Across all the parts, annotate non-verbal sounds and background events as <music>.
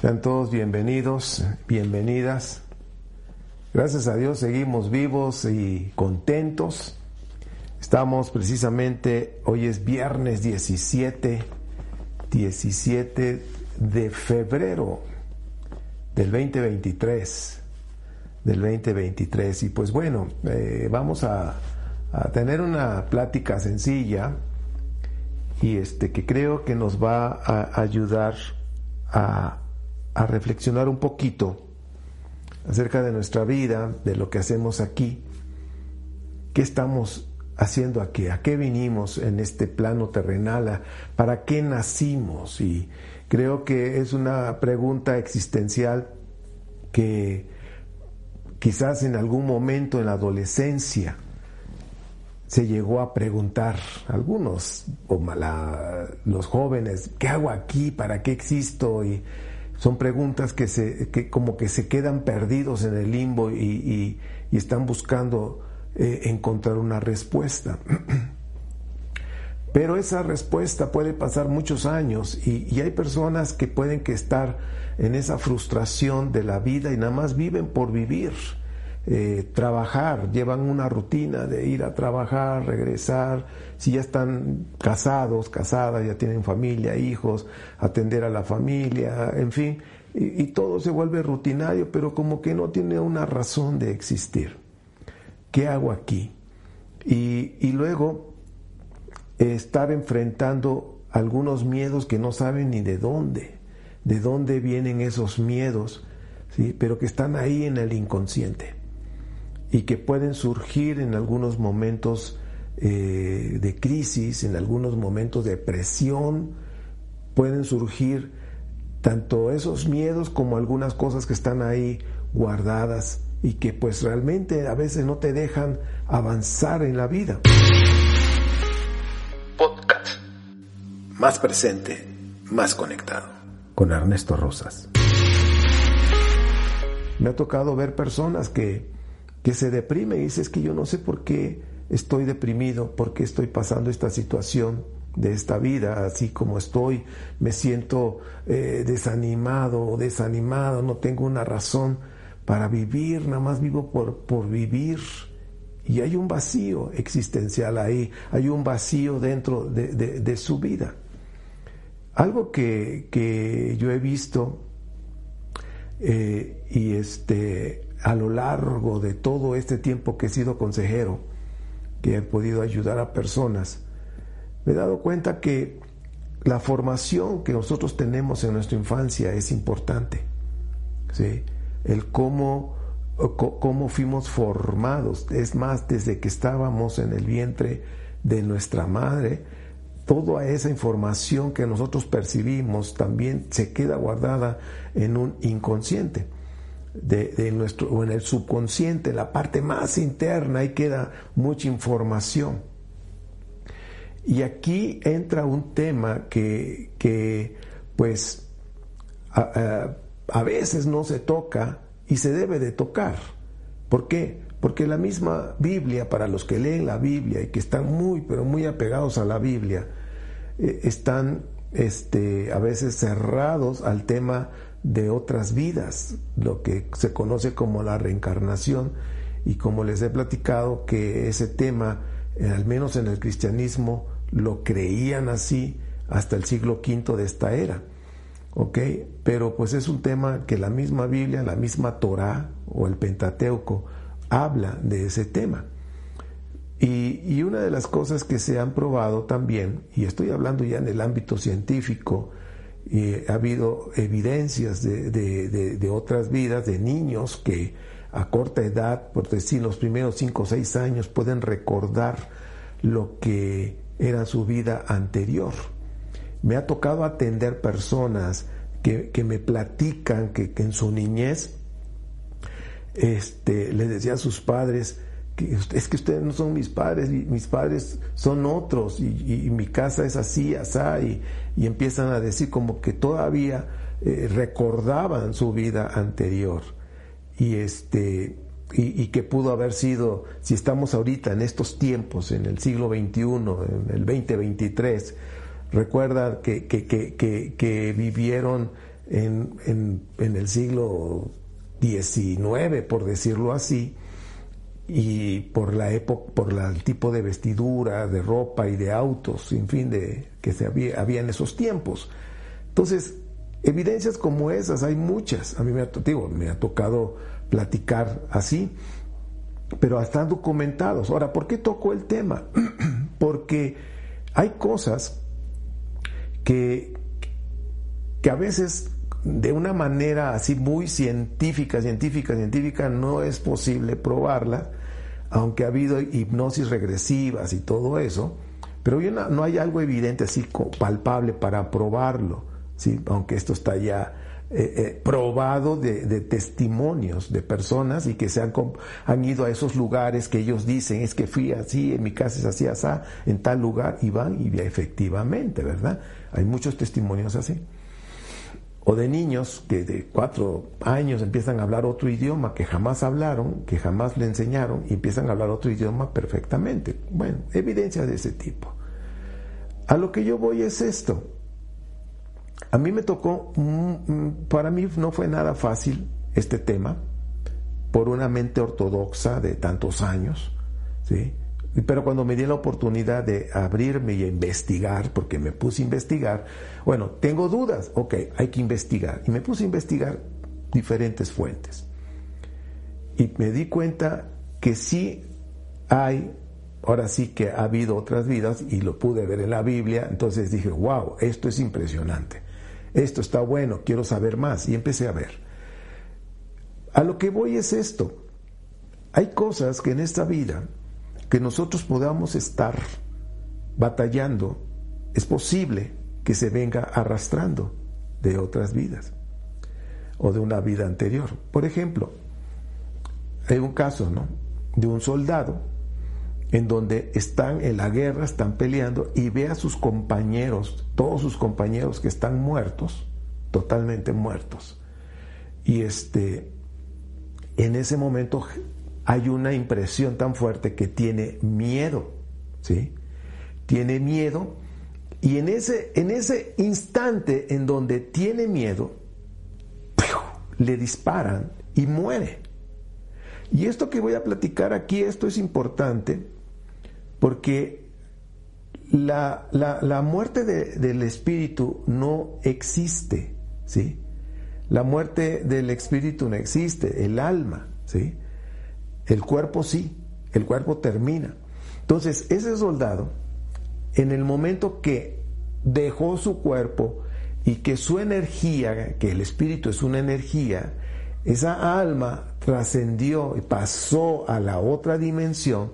Sean todos bienvenidos, bienvenidas. Gracias a Dios seguimos vivos y contentos. Estamos precisamente, hoy es viernes 17, 17 de febrero del 2023, del 2023. Y pues bueno, eh, vamos a, a tener una plática sencilla y este que creo que nos va a ayudar a a reflexionar un poquito acerca de nuestra vida, de lo que hacemos aquí, qué estamos haciendo aquí, a qué vinimos en este plano terrenal, para qué nacimos. Y creo que es una pregunta existencial que quizás en algún momento en la adolescencia se llegó a preguntar algunos, o los jóvenes, ¿qué hago aquí? ¿Para qué existo? Y son preguntas que, se, que como que se quedan perdidos en el limbo y, están buscando eh, encontrar una respuesta. <clears throat> Pero esa respuesta puede pasar muchos años y, y, hay personas que pueden que estar en esa frustración de la vida y nada más viven por vivir. Eh, trabajar, llevan una rutina de ir a trabajar, regresar, si ya están casados, casadas, ya tienen familia, hijos, atender a la familia, en fin, y, todo se vuelve rutinario, pero como que no tiene una razón de existir. ¿Qué hago aquí? Y, y luego estar enfrentando algunos miedos que no saben ni de dónde, de dónde vienen esos miedos, ¿sí? pero que están ahí en el inconsciente y que pueden surgir en algunos momentos eh, de crisis, en algunos momentos de presión, pueden surgir tanto esos miedos como algunas cosas que están ahí guardadas y que pues realmente a veces no te dejan avanzar en la vida. Podcast. Más presente, más conectado. Con Ernesto Rosas. Me ha tocado ver personas que que se deprime y dice es que yo no sé por qué estoy deprimido, por qué estoy pasando esta situación de esta vida, así como estoy, me siento eh, desanimado o desanimado, no tengo una razón para vivir, nada más vivo por, por vivir. Y hay un vacío existencial ahí, hay un vacío dentro de, su vida. Algo que, que yo he visto eh, y este a lo largo de todo este tiempo que he sido consejero, que he podido ayudar a personas, me he dado cuenta que la formación que nosotros tenemos en nuestra infancia es importante. ¿sí? El cómo, cómo fuimos formados. Es más, desde que estábamos en el vientre de nuestra madre, toda esa información que nosotros percibimos también se queda guardada en un inconsciente de, nuestro, o en el subconsciente, la parte más interna, ahí queda mucha información. Y aquí entra un tema que, que pues, a, a, veces no se toca y se debe de tocar. ¿Por qué? Porque la misma Biblia, para los que leen la Biblia y que están muy, pero muy apegados a la Biblia, eh, están este, a veces cerrados al tema de otras vidas, lo que se conoce como la reencarnación. Y como les he platicado que ese tema, eh, al menos en el cristianismo, lo creían así hasta el siglo V de esta era. Pero pues es un tema que la misma Biblia, la misma Torah o el Pentateuco habla de ese tema. Y, y, una de las cosas que se han probado también, y estoy hablando ya en el ámbito científico, ha habido evidencias de, otras vidas, de niños que a corta edad, por decir los primeros 5 o 6 años, pueden recordar lo que era su vida anterior. Me ha tocado atender personas que, me platican que, en su niñez este, le decía a sus padres, es que ustedes no son mis padres, mis padres son otros y, mi casa es así, asá, y, empiezan a decir como que todavía eh, recordaban su vida anterior. Y este y, que pudo haber sido, si estamos ahorita en estos tiempos, en el siglo XXI, en el 2023, recuerda que, que, que, vivieron en, en el siglo XIX, por decirlo así, y por la época, por el tipo de vestidura, de ropa y de autos, en fin, de que se había, en esos tiempos. Entonces, evidencias como esas hay muchas. A mí me ha, digo, me ha tocado platicar así, pero están documentados. Ahora, ¿por qué toco el tema? <clears throat> Porque hay cosas que, que a veces de una manera así muy científica, científica, científica, no es posible probarla, aunque ha habido hipnosis regresivas y todo eso, pero no, hay algo evidente así palpable para probarlo, ¿sí? aunque esto está ya eh, eh, probado de, testimonios de personas y que se han, han, ido a esos lugares que ellos dicen, es que fui así, en mi casa es así, así, en tal lugar, y van y efectivamente, ¿verdad? Hay muchos testimonios así o de niños que de cuatro años empiezan a hablar otro idioma que jamás hablaron, que jamás le enseñaron y empiezan a hablar otro idioma perfectamente. Bueno, evidencia de ese tipo. A lo que yo voy es esto. A mí me tocó, para mí no fue nada fácil este tema, por una mente ortodoxa de tantos años, ¿sí? Pero cuando me di la oportunidad de abrirme y investigar, porque me puse a investigar, bueno, tengo dudas, ok, hay que investigar. Y me puse a investigar diferentes fuentes. Y me di cuenta que sí hay, ahora sí que ha habido otras vidas y lo pude ver en la Biblia, entonces dije, wow, esto es impresionante, esto está bueno, quiero saber más. Y empecé a ver. A lo que voy es esto. Hay cosas que en esta vida que nosotros podamos estar batallando, es posible que se venga arrastrando de otras vidas o de una vida anterior. Por ejemplo, hay un caso, ¿no? De un soldado en donde están en la guerra, están peleando y ve a sus compañeros, todos sus compañeros que están muertos, totalmente muertos. Y este, en ese momento hay una impresión tan fuerte que tiene miedo, ¿sí? Tiene miedo y en ese, en ese instante en donde tiene miedo, le disparan y muere. Y esto que voy a platicar aquí, esto es importante porque la, la, muerte del espíritu no existe, ¿sí? La muerte del espíritu no existe, el alma, ¿sí? El cuerpo sí, el cuerpo termina. Entonces, ese soldado, en el momento que dejó su cuerpo y que su energía, que el espíritu es una energía, esa alma trascendió y pasó a la otra dimensión,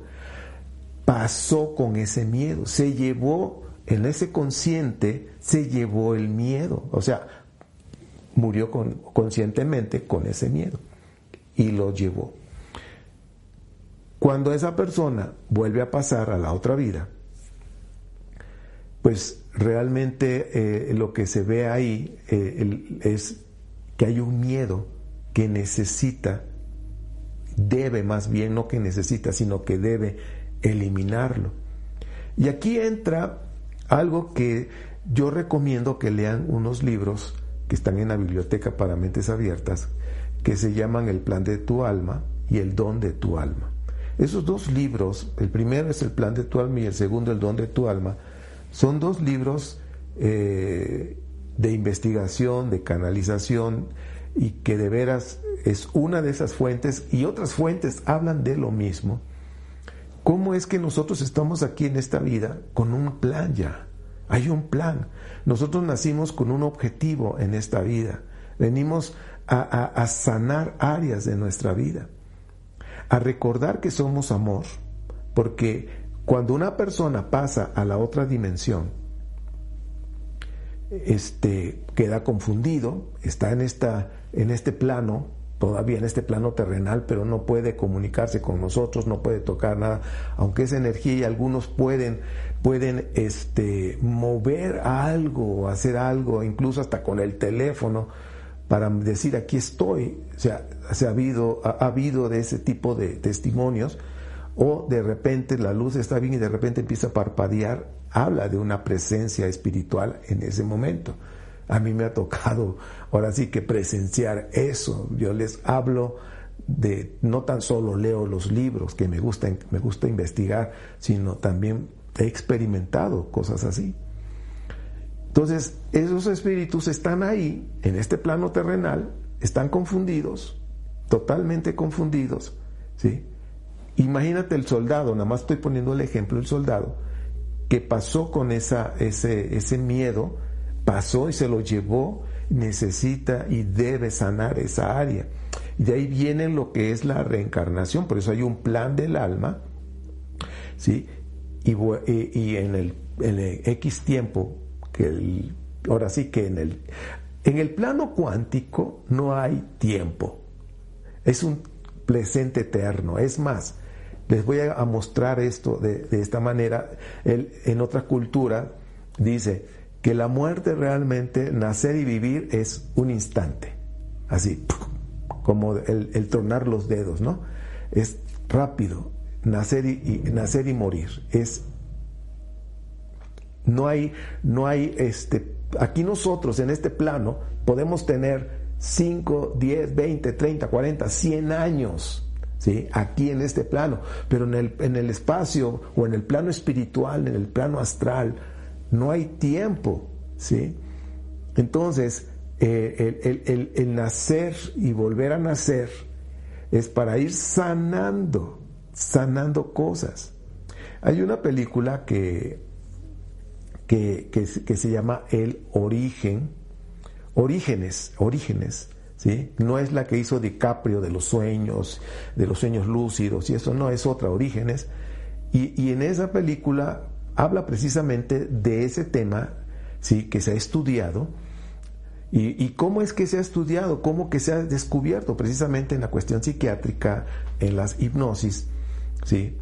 pasó con ese miedo, se llevó en ese consciente, se llevó el miedo, o sea, murió conscientemente con ese miedo y lo llevó. Cuando esa persona vuelve a pasar a la otra vida, pues realmente eh, lo que se ve ahí eh, es que hay un miedo que necesita, debe más bien, no que necesita, sino que debe eliminarlo. Y aquí entra algo que yo recomiendo que lean unos libros que están en la biblioteca para mentes abiertas, que se llaman El plan de tu alma y El don de tu alma. Esos dos libros, el primero es El plan de tu alma y el segundo El don de tu alma, son dos libros eh, de investigación, de canalización y que de veras es una de esas fuentes y otras fuentes hablan de lo mismo. ¿Cómo es que nosotros estamos aquí en esta vida con un plan ya? Hay un plan. Nosotros nacimos con un objetivo en esta vida. Venimos a sanar áreas de nuestra vida a recordar que somos amor, porque cuando una persona pasa a la otra dimensión, este, queda confundido, está en, esta, en este plano, todavía en este plano terrenal, pero no puede comunicarse con nosotros, no puede tocar nada, aunque es energía y algunos pueden, pueden este, mover algo, hacer algo, incluso hasta con el teléfono, para decir aquí estoy. O sea, se ha habido, ha, habido de ese tipo de testimonios, o de repente la luz está bien y de repente empieza a parpadear, habla de una presencia espiritual en ese momento. A mí me ha tocado ahora sí que presenciar eso. Yo les hablo de no tan solo leo los libros que me gusta, me gusta investigar, sino también he experimentado cosas así. Entonces, esos espíritus están ahí, en este plano terrenal, están confundidos, totalmente confundidos, ¿sí? Imagínate el soldado, nada más estoy poniendo el ejemplo, el soldado, que pasó con esa, ese, ese miedo, pasó y se lo llevó, necesita y debe sanar esa área. Y de ahí viene lo que es la reencarnación, por eso hay un plan del alma, ¿sí? Y, en, el, en, el, X tiempo, el, ahora sí que en el, en el plano cuántico no hay tiempo, es un presente eterno, es más, les voy a mostrar esto de, esta manera. en otra cultura dice que la muerte realmente, nacer y vivir es un instante. Así, como el, el tronar los dedos, ¿no? Es rápido. Nacer y, nacer y morir. Es no hay, no hay, este, aquí nosotros en este plano podemos tener 5, 10, 20, 30, 40, 100 años aquí en este plano, pero en el, en el espacio o en el plano espiritual, en el plano astral, no hay tiempo. ¿sí? Entonces, eh, el, el, nacer y volver a nacer es para ir sanando, sanando cosas. Hay una película que, que, que, se llama El Origen, Orígenes, Orígenes, no es la que hizo DiCaprio de los sueños, de los sueños lúcidos, y eso no es otra, Orígenes. Y, en esa película habla precisamente de ese tema, ¿sí? Que se ha estudiado. Y, cómo es que se ha estudiado, cómo que se ha descubierto precisamente en la cuestión psiquiátrica, en las hipnosis, ¿sí?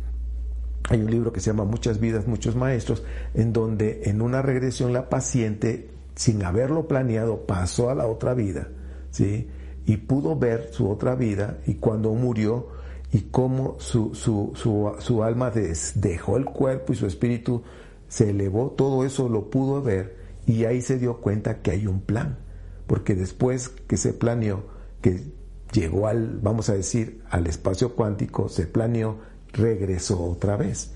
Hay un libro que se llama Muchas vidas, muchos maestros, en donde en una regresión la paciente, sin haberlo planeado, pasó a la otra vida ¿sí? Y pudo ver su otra vida y cuando murió y cómo su, su, su, su alma dejó el cuerpo y su espíritu se elevó, todo eso lo pudo ver y ahí se dio cuenta que hay un plan, porque después que se planeó, que llegó al, vamos a decir, al espacio cuántico, se planeó, regresó otra vez.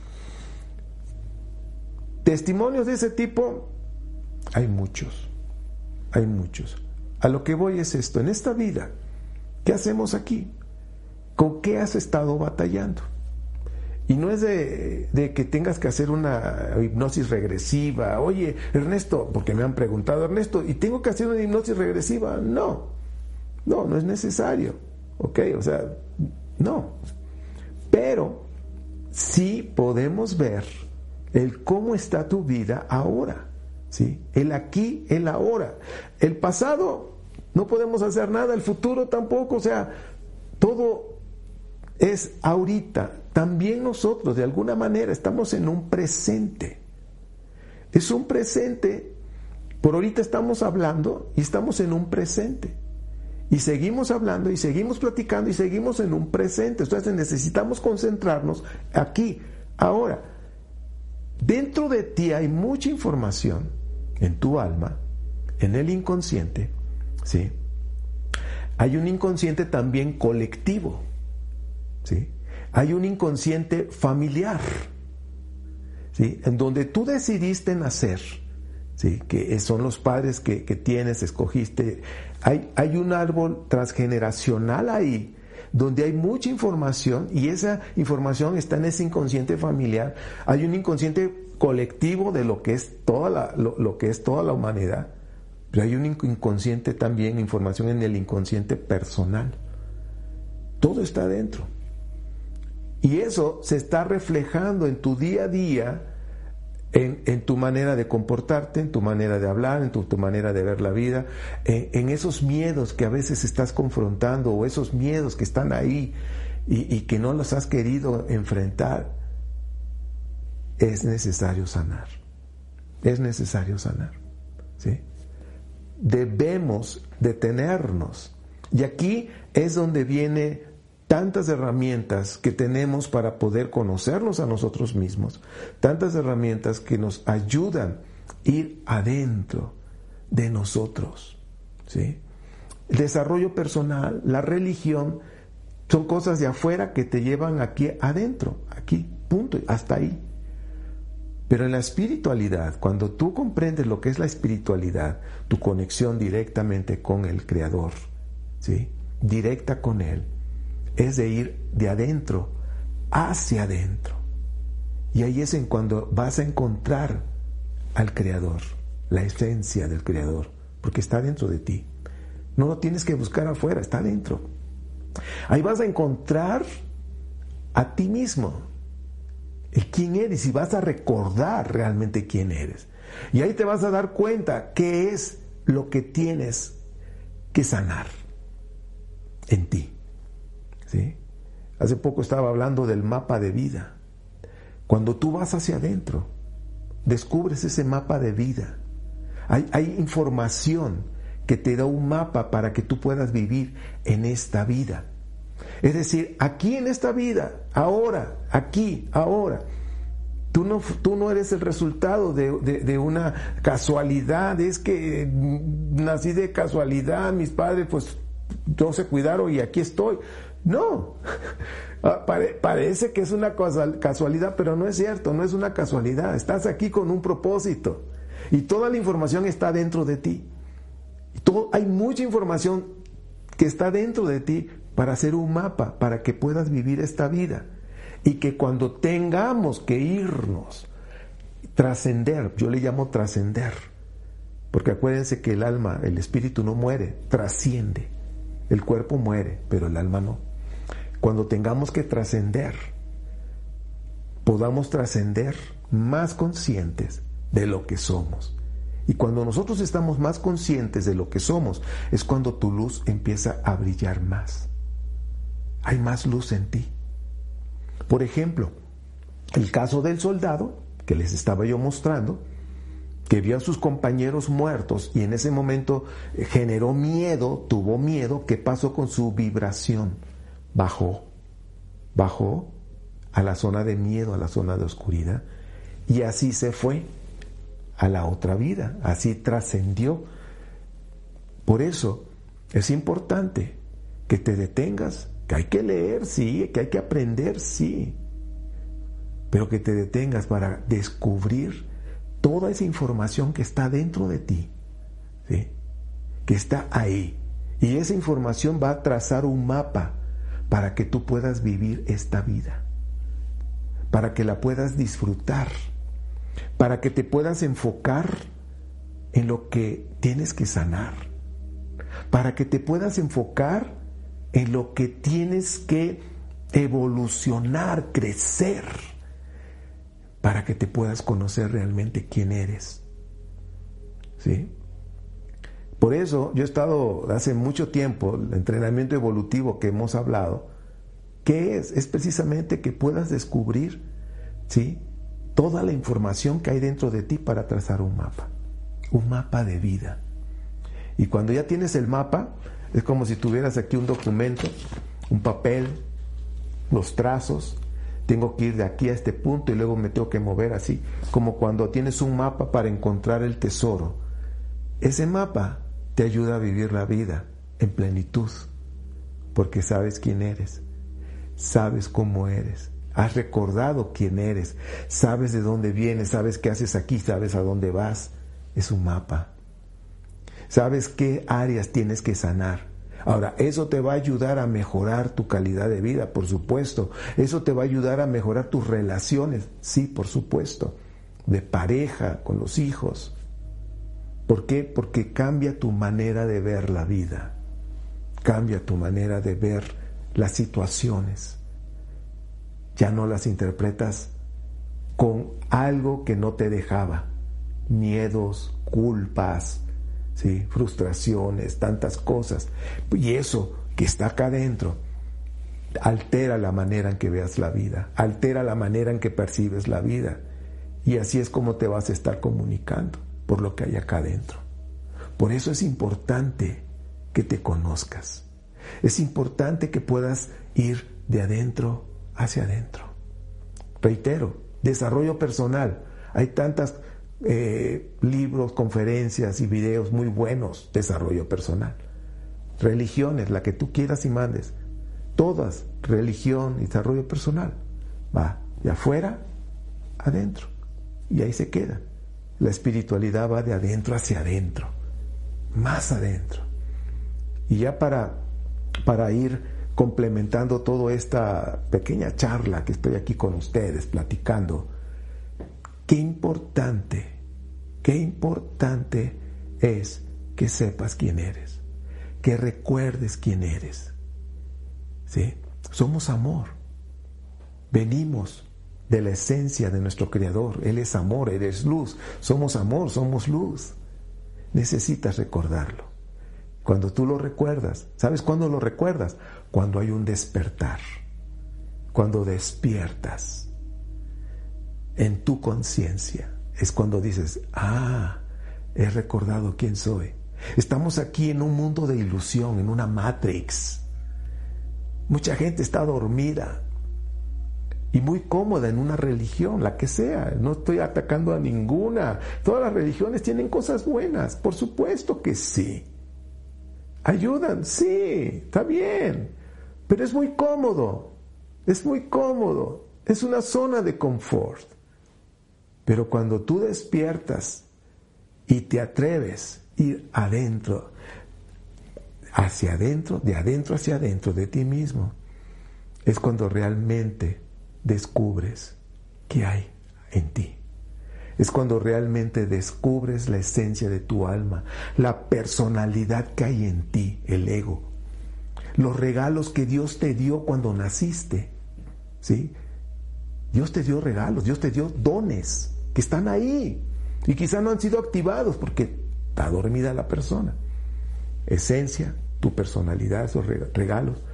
Testimonios de ese tipo hay muchos, hay muchos. A lo que voy es esto, en esta vida, ¿qué hacemos aquí? ¿Con qué has estado batallando? Y no es de, que tengas que hacer una hipnosis regresiva. Oye, Ernesto, porque me han preguntado, Ernesto, ¿y tengo que hacer una hipnosis regresiva? No, no, no es necesario. ¿Ok? O sea, no. Pero sí podemos ver el cómo está tu vida ahora. ¿sí? El aquí, el ahora. El pasado no podemos hacer nada, el futuro tampoco, o sea, todo es ahorita. También nosotros, de alguna manera, estamos en un presente. Es un presente, por ahorita estamos hablando y estamos en un presente. Y seguimos hablando y seguimos platicando y seguimos en un presente. Entonces necesitamos concentrarnos aquí, ahora. Dentro de ti hay mucha información en tu alma, en el inconsciente, ¿sí? Hay un inconsciente también colectivo, ¿sí? Hay un inconsciente familiar, ¿sí? En donde tú decidiste nacer, ¿sí? Que son los padres que, tienes, escogiste. Hay, hay un árbol transgeneracional ahí, donde hay mucha información y esa información está en ese inconsciente familiar. Hay un inconsciente colectivo de lo que es toda la, lo, que es toda la humanidad. Pero hay un inconsciente también, información en el inconsciente personal. Todo está dentro. Y eso se está reflejando en tu día a día, en, tu manera de comportarte, en tu manera de hablar, en tu, manera de ver la vida, en, esos miedos que a veces estás confrontando o esos miedos que están ahí y, y que no los has querido enfrentar es necesario sanar. Es necesario sanar. ¿sí? Debemos detenernos. Y aquí es donde viene tantas herramientas que tenemos para poder conocernos a nosotros mismos, tantas herramientas que nos ayudan a ir adentro, de nosotros. ¿sí? El desarrollo personal, la religión, son cosas de afuera que te llevan aquí adentro, aquí, punto, hasta ahí. Pero en la espiritualidad, cuando tú comprendes lo que es la espiritualidad, tu conexión directamente con el Creador, ¿sí? directa con Él, es de ir de adentro hacia adentro. Y ahí es en cuando vas a encontrar al Creador, la esencia del Creador, porque está dentro de ti. No lo tienes que buscar afuera, está dentro. Ahí vas a encontrar a ti mismo, quién eres y vas a recordar realmente quién eres. Y ahí te vas a dar cuenta qué es lo que tienes que sanar en ti. ¿Sí? Hace poco estaba hablando del mapa de vida. Cuando tú vas hacia adentro, descubres ese mapa de vida. Hay, información que te da un mapa para que tú puedas vivir en esta vida. Es decir, aquí en esta vida, ahora, aquí, ahora. Tú no, tú no eres el resultado de, una casualidad, es que nací de casualidad, mis padres pues no se cuidaron y aquí estoy. No, <laughs> ah, parece que es una casualidad, pero no es cierto, no es una casualidad. Estás aquí con un propósito y toda la información está dentro de ti. Hay mucha información que está dentro de ti para hacer un mapa, para que puedas vivir esta vida. Y que cuando tengamos que irnos, trascender, yo le llamo trascender, porque acuérdense que el alma, el espíritu no muere, trasciende. El cuerpo muere, pero el alma no. Cuando tengamos que trascender, podamos trascender más conscientes de lo que somos. Y cuando nosotros estamos más conscientes de lo que somos, es cuando tu luz empieza a brillar más hay más luz en ti. Por ejemplo, el caso del soldado que les estaba yo mostrando, que vio a sus compañeros muertos y en ese momento generó miedo, tuvo miedo, ¿qué pasó con su vibración? Bajó, bajó a la zona de miedo, a la zona de oscuridad, y así se fue a la otra vida, así trascendió. Por eso es importante que te detengas que hay que leer, sí, que hay que aprender, sí, pero que te detengas para descubrir toda esa información que está dentro de ti, ¿sí? que está ahí. Y esa información va a trazar un mapa para que tú puedas vivir esta vida, para que la puedas disfrutar, para que te puedas enfocar en lo que tienes que sanar, para que te puedas enfocar en lo que tienes que evolucionar, crecer, para que te puedas conocer realmente quién eres. ¿Sí? Por eso yo he estado hace mucho tiempo, el entrenamiento evolutivo que hemos hablado, ¿qué es? Es precisamente que puedas descubrir, ¿sí? Toda la información que hay dentro de ti para trazar un mapa, un mapa de vida. Y cuando ya tienes el mapa, es como si tuvieras aquí un documento, un papel, los trazos. Tengo que ir de aquí a este punto y luego me tengo que mover así, como cuando tienes un mapa para encontrar el tesoro. Ese mapa te ayuda a vivir la vida en plenitud, porque sabes quién eres, sabes cómo eres, has recordado quién eres, sabes de dónde vienes, sabes qué haces aquí, sabes a dónde vas. Es un mapa. Sabes qué áreas tienes que sanar. Ahora, eso te va a ayudar a mejorar tu calidad de vida, por supuesto. Eso te va a ayudar a mejorar tus relaciones, sí, por supuesto. De pareja, con los hijos. ¿Por qué? Porque cambia tu manera de ver la vida. Cambia tu manera de ver las situaciones. Ya no las interpretas con algo que no te dejaba. Miedos, culpas, ¿sí? frustraciones, tantas cosas. Y eso que está acá adentro altera la manera en que veas la vida, altera la manera en que percibes la vida. Y así es como te vas a estar comunicando por lo que hay acá adentro. Por eso es importante que te conozcas. Es importante que puedas ir de adentro hacia adentro. Reitero, desarrollo personal. Hay tantas eh, libros, conferencias y videos muy buenos, desarrollo personal. Religiones, la que tú quieras y mandes. Todas, religión, desarrollo personal. Va de afuera, adentro. Y ahí se queda. La espiritualidad va de adentro hacia adentro. Más adentro. Y ya para, para ir complementando toda esta pequeña charla que estoy aquí con ustedes platicando, Qué importante, qué importante es que sepas quién eres, que recuerdes quién eres. ¿Sí? Somos amor. Venimos de la esencia de nuestro Creador. Él es amor, Él es luz. Somos amor, somos luz. Necesitas recordarlo. Cuando tú lo recuerdas, ¿sabes cuándo lo recuerdas? Cuando hay un despertar, cuando despiertas en tu conciencia es cuando dices, ah, he recordado quién soy. Estamos aquí en un mundo de ilusión, en una matrix. Mucha gente está dormida y muy cómoda en una religión, la que sea. No estoy atacando a ninguna. Todas las religiones tienen cosas buenas, por supuesto que sí. Ayudan, sí, está bien. Pero es muy cómodo, es muy cómodo, es una zona de confort. Pero cuando tú despiertas y te atreves a ir adentro, hacia adentro, de adentro hacia adentro de ti mismo, es cuando realmente descubres qué hay en ti. Es cuando realmente descubres la esencia de tu alma, la personalidad que hay en ti, el ego, los regalos que Dios te dio cuando naciste. ¿Sí? Dios te dio regalos, Dios te dio dones que están ahí y quizá no han sido activados porque está dormida la persona. Esencia, tu personalidad, esos regalos.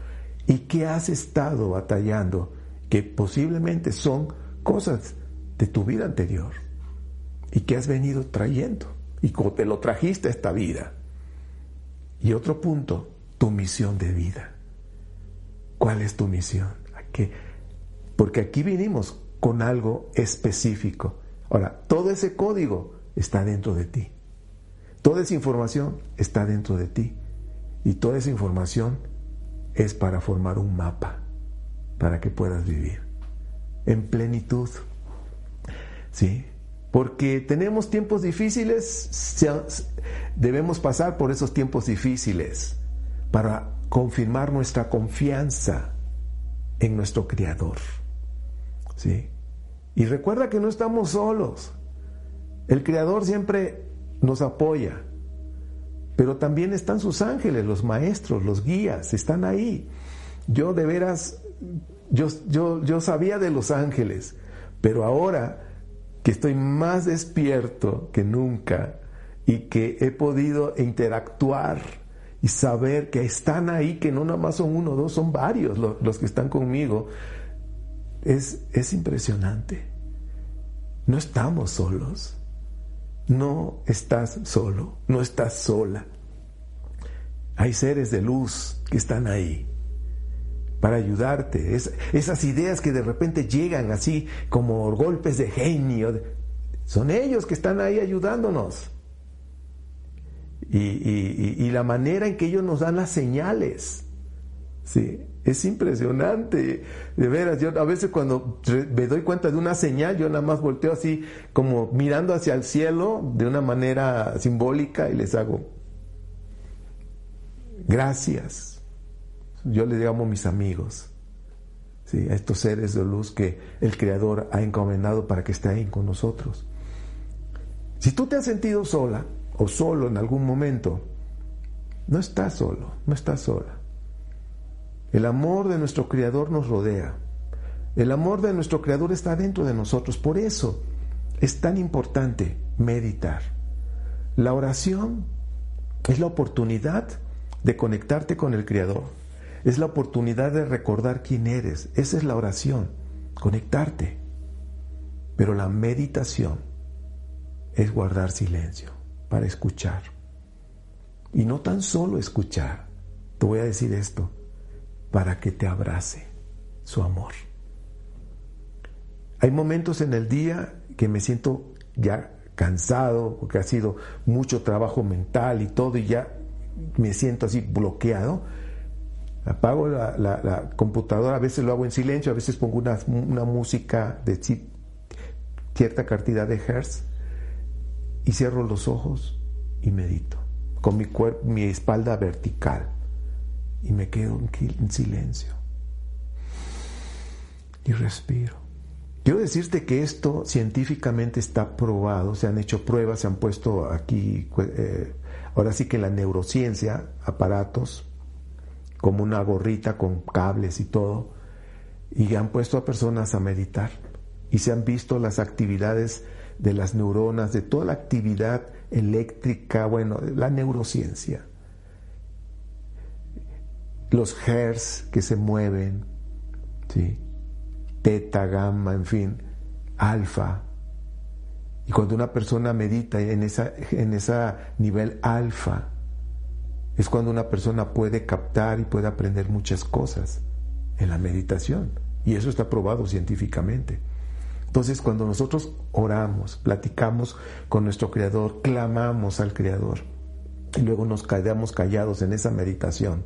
¿Y qué has estado batallando? Que posiblemente son cosas de tu vida anterior y que has venido trayendo y te lo trajiste a esta vida. Y otro punto, tu misión de vida. ¿Cuál es tu misión? Porque aquí vinimos con algo específico. Ahora, todo ese código está dentro de ti. Toda esa información está dentro de ti. Y toda esa información es para formar un mapa para que puedas vivir en plenitud. ¿Sí? Porque tenemos tiempos difíciles, debemos pasar por esos tiempos difíciles para confirmar nuestra confianza en nuestro Creador. ¿Sí? Y recuerda que no estamos solos. El Creador siempre nos apoya. Pero también están sus ángeles, los maestros, los guías, están ahí. Yo de veras, yo, yo, yo sabía de los ángeles, pero ahora que estoy más despierto que nunca y que he podido interactuar y saber que están ahí, que no nada más son uno o dos, son varios los, los que están conmigo, es, impresionante. No estamos solos. No estás solo, no estás sola. Hay seres de luz que están ahí para ayudarte. esas ideas que de repente llegan así como golpes de genio, son ellos que están ahí ayudándonos. Y, la manera en que ellos nos dan las señales. ¿sí? Es impresionante, de veras. Yo a veces cuando me doy cuenta de una señal, yo nada más volteo así como mirando hacia el cielo de una manera simbólica y les hago gracias. Yo les llamo mis amigos, a estos seres de luz que el Creador ha encomendado para que estén ahí con nosotros. Si tú te has sentido sola o solo en algún momento, no estás solo, no estás sola. El amor de nuestro Creador nos rodea. El amor de nuestro Creador está dentro de nosotros. Por eso es tan importante meditar. La oración es la oportunidad de conectarte con el Creador. Es la oportunidad de recordar quién eres. Esa es la oración, conectarte. Pero la meditación es guardar silencio para escuchar. Y no tan solo escuchar. Te voy a decir esto para que te abrace su amor. Hay momentos en el día que me siento ya cansado, porque ha sido mucho trabajo mental y todo, y ya me siento así bloqueado, apago la, computadora, a veces lo hago en silencio, a veces pongo una, una música de cierta cantidad de hertz y cierro los ojos y medito, con mi, mi espalda vertical, y me quedo en silencio y respiro. Quiero decirte que esto científicamente está probado, se han hecho pruebas, se han puesto aquí, eh, ahora sí que la neurociencia, aparatos, como una gorrita con cables y todo, y han puesto a personas a meditar. Y se han visto las actividades de las neuronas, de toda la actividad eléctrica, bueno, la neurociencia. Los hertz que se mueven, ¿sí? teta, gamma, en fin, alfa. Y cuando una persona medita en ese en esa nivel alfa, es cuando una persona puede captar y puede aprender muchas cosas en la meditación. Y eso está probado científicamente. Entonces, cuando nosotros oramos, platicamos con nuestro Creador, clamamos al Creador, y luego nos quedamos callados en esa meditación,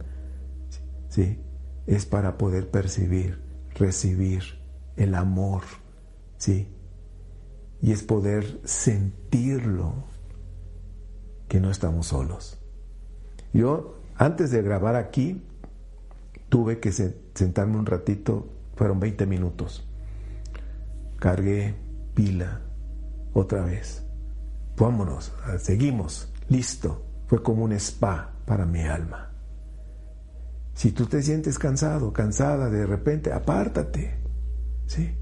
¿sí? es para poder percibir, recibir el amor, ¿sí? Y es poder sentirlo, que no estamos solos. Yo, antes de grabar aquí, tuve que sentarme un ratito, fueron 20 minutos. Cargué pila otra vez. Vámonos, seguimos, listo. Fue como un spa para mi alma. Si tú te sientes cansado, cansada, de repente, apártate. ¿Sí?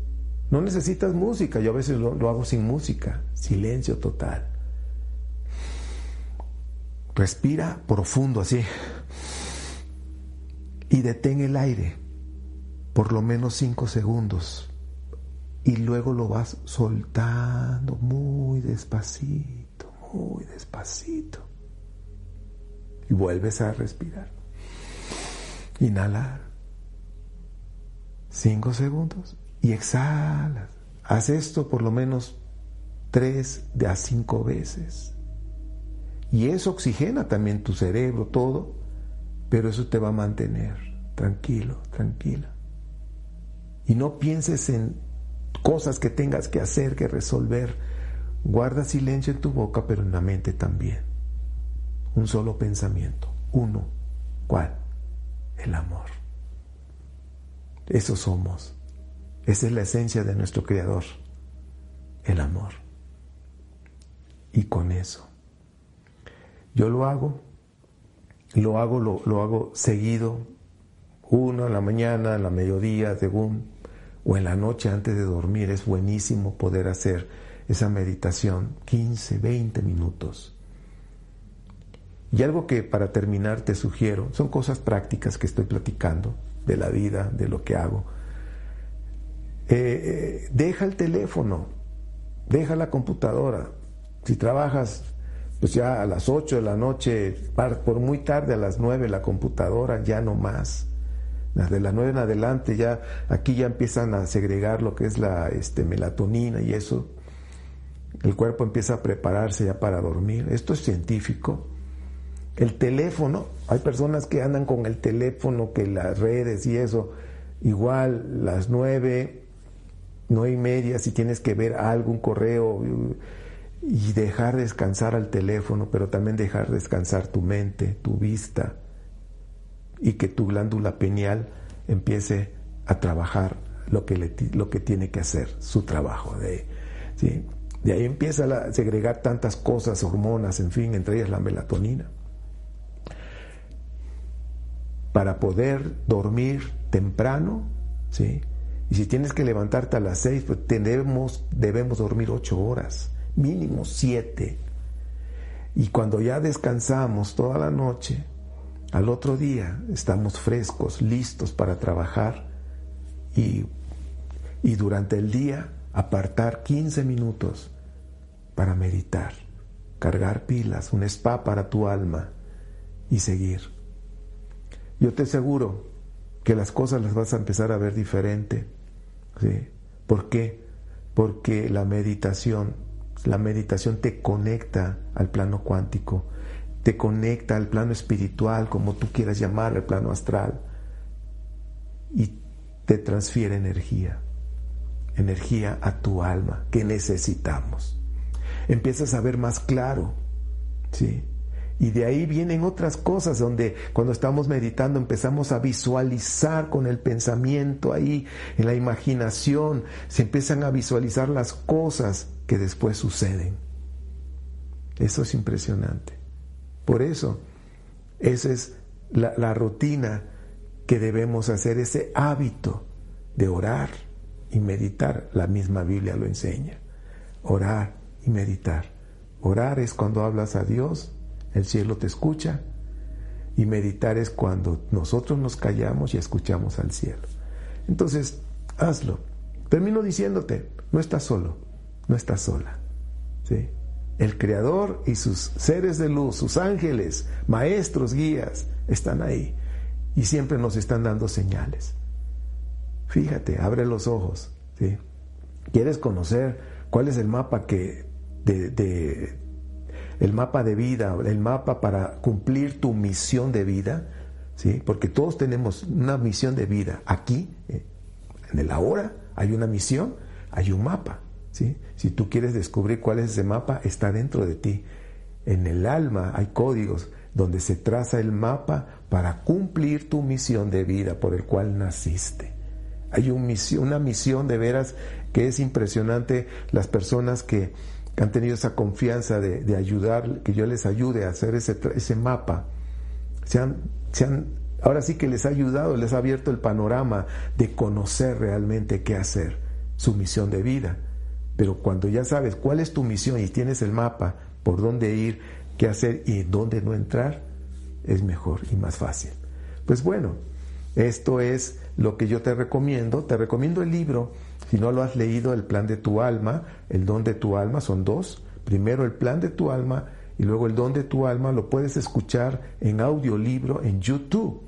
No necesitas música, yo a veces lo, lo hago sin música, silencio total. Respira profundo así y detén el aire por lo menos cinco segundos y luego lo vas soltando muy despacito, muy despacito. Y vuelves a respirar. Inhalar. Cinco segundos y exhalas. Haz esto por lo menos tres de a cinco veces. Y eso oxigena también tu cerebro, todo, pero eso te va a mantener tranquilo, tranquila. Y no pienses en cosas que tengas que hacer, que resolver. Guarda silencio en tu boca, pero en la mente también. Un solo pensamiento. Uno. ¿Cuál? El amor. Eso somos. Esa es la esencia de nuestro Creador, el amor. Y con eso, yo lo hago, lo hago, lo, hago seguido, uno en la mañana, en la mediodía, según, o en la noche antes de dormir. Es buenísimo poder hacer esa meditación, 15, 20 minutos. Y algo que para terminar te sugiero, son cosas prácticas que estoy platicando de la vida, de lo que hago eh, eh, deja el teléfono, deja la computadora. Si trabajas pues ya a las 8 de la noche, por muy tarde a las 9 la computadora, ya no más. De las 9 en adelante ya aquí ya empiezan a segregar lo que es la este, melatonina y eso. El cuerpo empieza a prepararse ya para dormir. Esto es científico. El teléfono, hay personas que andan con el teléfono, que las redes y eso, igual las 9 no hay media, si tienes que ver algo, un correo y dejar descansar al teléfono, pero también dejar descansar tu mente, tu vista y que tu glándula pineal empiece a trabajar lo que, lo que tiene que hacer, su trabajo. De, de ahí empieza a segregar tantas cosas, hormonas, en fin, entre ellas la melatonina. Para poder dormir temprano, ¿sí? Y si tienes que levantarte a las seis, pues debemos, debemos dormir ocho horas, mínimo siete. Y cuando ya descansamos toda la noche, al otro día estamos frescos, listos para trabajar y, y durante el día apartar 15 minutos para meditar, cargar pilas, un spa para tu alma y seguir. Yo te aseguro que las cosas las vas a empezar a ver diferente. ¿sí? ¿Por qué? Porque la meditación La meditación te conecta al plano cuántico, te conecta al plano espiritual, como tú quieras llamar, al plano astral, y te transfiere energía, energía a tu alma que necesitamos. Empiezas a ver más claro, ¿sí? Y de ahí vienen otras cosas donde cuando estamos meditando empezamos a visualizar con el pensamiento ahí, en la imaginación, se empiezan a visualizar las cosas que después suceden. Eso es impresionante. Por eso, esa es la, rutina que debemos hacer, ese hábito de orar y meditar. La misma Biblia lo enseña. Orar y meditar. Orar es cuando hablas a Dios el cielo te escucha y meditar es cuando nosotros nos callamos y escuchamos al cielo. Entonces, hazlo. Termino diciéndote, no estás solo, no estás sola. ¿sí? El Creador y sus seres de luz, sus ángeles, maestros, guías, están ahí y siempre nos están dando señales. Fíjate, abre los ojos. ¿sí? ¿Quieres conocer cuál es el mapa que de, de, el mapa de vida, el mapa para cumplir tu misión de vida, ¿sí? porque todos tenemos una misión de vida. Aquí, eh, en el ahora, hay una misión, hay un mapa. Si tú quieres descubrir cuál es ese mapa, está dentro de ti. En el alma hay códigos donde se traza el mapa para cumplir tu misión de vida por el cual naciste. Hay una misión de veras que es impresionante las personas que que han tenido esa confianza de, ayudar, que yo les ayude a hacer ese, ese mapa, se han, se han, ahora sí que les ha ayudado, les ha abierto el panorama de conocer realmente qué hacer, su misión de vida. Pero cuando ya sabes cuál es tu misión y tienes el mapa, por dónde ir, qué hacer y dónde no entrar, es mejor y más fácil. Pues bueno, esto es lo que yo te recomiendo. Te recomiendo el libro si no lo has leído, el plan de tu alma, el don de tu alma, son dos. Primero el plan de tu alma y luego el don de tu alma lo puedes escuchar en audiolibro en YouTube.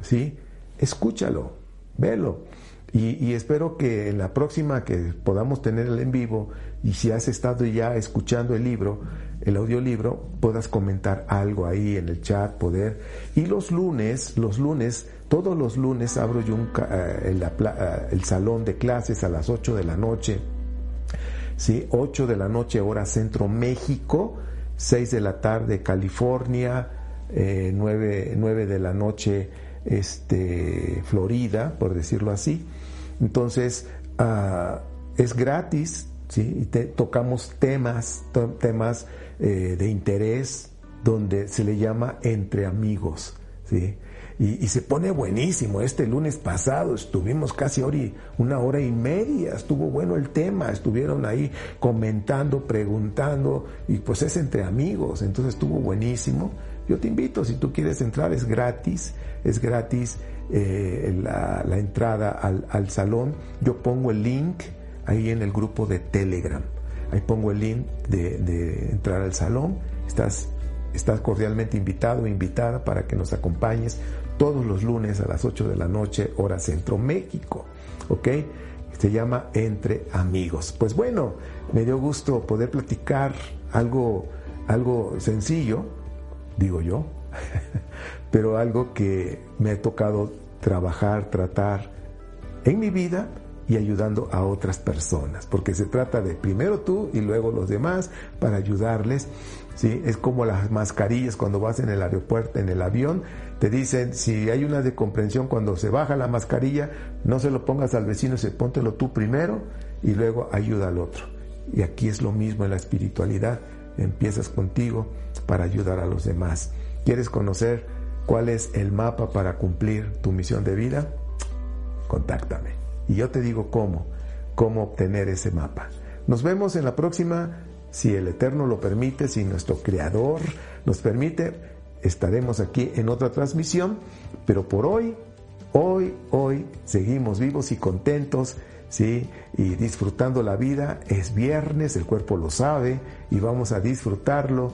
¿Sí? Escúchalo, velo. Y, espero que en la próxima que podamos tener en vivo, y si has estado ya escuchando el libro, el audiolibro, puedas comentar algo ahí en el chat, poder. Y los lunes, los lunes, todos los lunes abro yo eh, eh, el, salón de clases a las 8 de la noche. ¿sí? 8 de la noche hora centro México, 6 de la tarde California, 9, eh, de la noche este, Florida, por decirlo así. Entonces, ah, es gratis, ¿sí? y te, tocamos temas, temas de interés donde se le llama entre amigos. ¿sí? Y, se pone buenísimo. Este lunes pasado estuvimos casi una hora y media, estuvo bueno el tema, estuvieron ahí comentando, preguntando, y pues es entre amigos, entonces estuvo buenísimo. Yo te invito, si tú quieres entrar, es gratis, es gratis eh, la, entrada al, salón. Yo pongo el link ahí en el grupo de Telegram. Ahí pongo el link de, de entrar al salón. Estás, estás cordialmente invitado invitada para que nos acompañes todos los lunes a las 8 de la noche, hora centro México. ¿Ok? Se llama Entre Amigos. Pues bueno, me dio gusto poder platicar algo, algo sencillo, digo yo, <laughs> pero algo que me ha tocado trabajar, tratar en mi vida y ayudando a otras personas, porque se trata de primero tú y luego los demás para ayudarles. ¿sí? Es como las mascarillas cuando vas en el aeropuerto, en el avión, te dicen, si hay una de comprensión cuando se baja la mascarilla, no se lo pongas al vecino, se póntelo tú primero y luego ayuda al otro. Y aquí es lo mismo en la espiritualidad, empiezas contigo para ayudar a los demás. ¿Quieres conocer cuál es el mapa para cumplir tu misión de vida? Contáctame. Y yo te digo cómo, cómo obtener ese mapa. Nos vemos en la próxima, si el Eterno lo permite, si nuestro Creador nos permite estaremos aquí en otra transmisión, pero por hoy, hoy, hoy seguimos vivos y contentos, ¿sí? Y disfrutando la vida. Es viernes, el cuerpo lo sabe y vamos a disfrutarlo.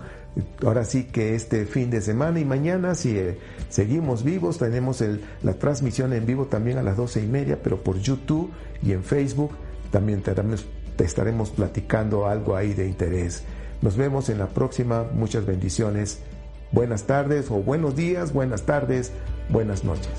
Ahora sí que este fin de semana y mañana, si eh, seguimos vivos, tenemos la transmisión en vivo también a las doce y media, pero por YouTube y en Facebook también te estaremos platicando algo ahí de interés. Nos vemos en la próxima. Muchas bendiciones. Buenas tardes o buenos días, buenas tardes, buenas noches.